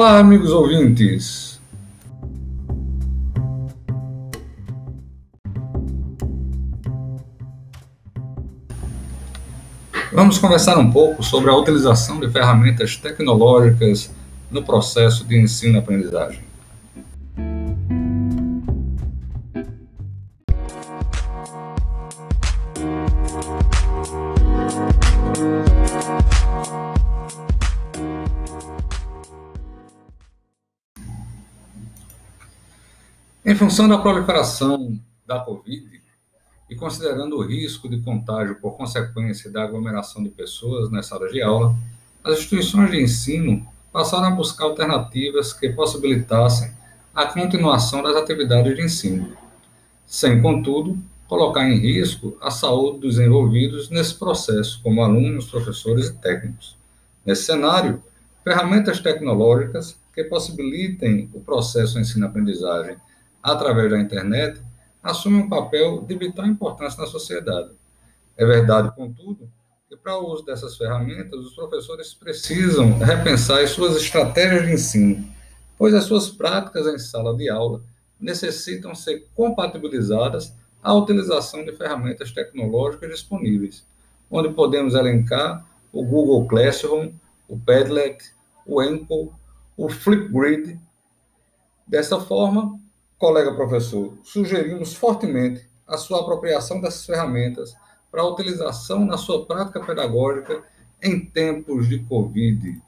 Olá, amigos ouvintes. Vamos conversar um pouco sobre a utilização de ferramentas tecnológicas no processo de ensino-aprendizagem. Em função da proliferação da Covid e considerando o risco de contágio por consequência da aglomeração de pessoas nessa sala de aula, as instituições de ensino passaram a buscar alternativas que possibilitassem a continuação das atividades de ensino, sem, contudo, colocar em risco a saúde dos envolvidos nesse processo, como alunos, professores e técnicos. Nesse cenário, ferramentas tecnológicas que possibilitem o processo ensino-aprendizagem através da internet, assume um papel de vital importância na sociedade. É verdade, contudo, que para o uso dessas ferramentas, os professores precisam repensar as suas estratégias de ensino, pois as suas práticas em sala de aula necessitam ser compatibilizadas à utilização de ferramentas tecnológicas disponíveis, onde podemos elencar o Google Classroom, o Padlet, o Enco, o Flipgrid. Dessa forma, colega professor, sugerimos fortemente a sua apropriação dessas ferramentas para utilização na sua prática pedagógica em tempos de Covid.